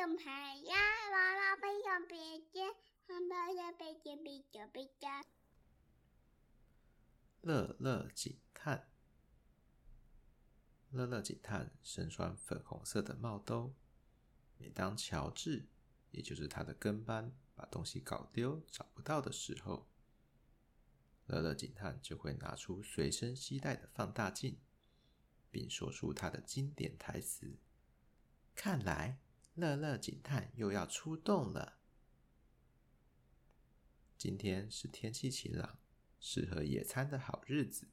用牌呀，娃娃飞用笔尖，红包的笔尖比较比较。乐乐警探，乐乐警探身穿粉红色的帽兜。每当乔治，也就是他的跟班，把东西搞丢、找不到的时候，乐乐警探就会拿出随身携带的放大镜，并说出他的经典台词。看来，乐乐警探又要出动了。今天是天气晴朗、适合野餐的好日子。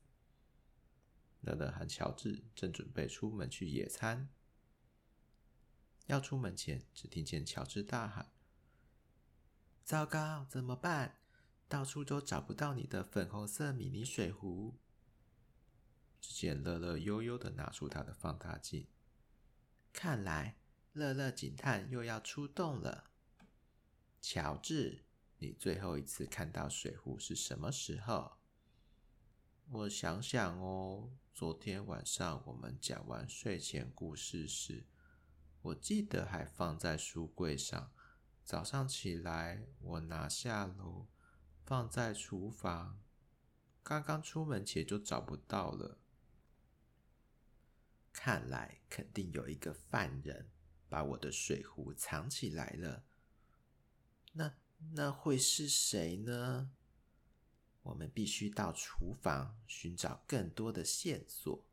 乐乐和乔治正准备出门去野餐。要出门前，只听见乔治大喊：“糟糕，怎么办？到处都找不到你的粉红色迷你水壶。”只见乐乐悠悠的拿出他的放大镜。看来，乐乐警探又要出动了。乔治，你最后一次看到水壶是什么时候？我想想哦，昨天晚上我们讲完睡前故事时，我记得还放在书柜上。早上起来，我拿下楼，放在厨房。刚刚出门前就找不到了。看来肯定有一个犯人把我的水壶藏起来了。那那会是谁呢？我们必须到厨房寻找更多的线索。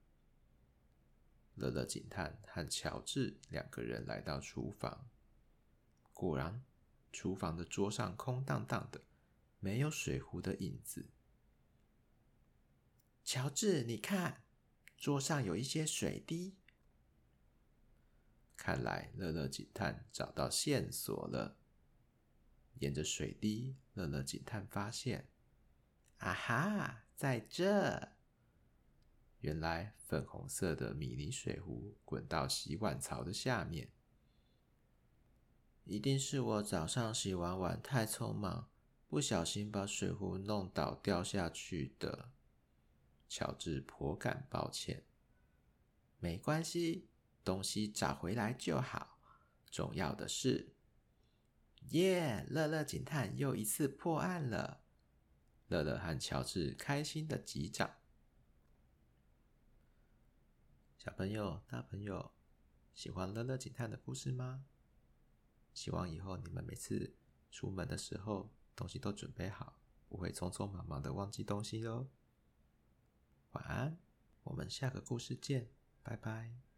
乐乐警探和乔治两个人来到厨房，果然，厨房的桌上空荡荡的，没有水壶的影子。乔治，你看。桌上有一些水滴，看来乐乐警探找到线索了。沿着水滴，乐乐警探发现，啊哈，在这！原来粉红色的迷你水壶滚到洗碗槽的下面，一定是我早上洗完碗太匆忙，不小心把水壶弄倒掉下去的。乔治颇感抱歉，没关系，东西找回来就好。重要的是，耶！乐乐警探又一次破案了。乐乐和乔治开心的击掌。小朋友、大朋友，喜欢乐乐警探的故事吗？希望以后你们每次出门的时候，东西都准备好，不会匆匆忙忙的忘记东西哟。晚安，我们下个故事见，拜拜。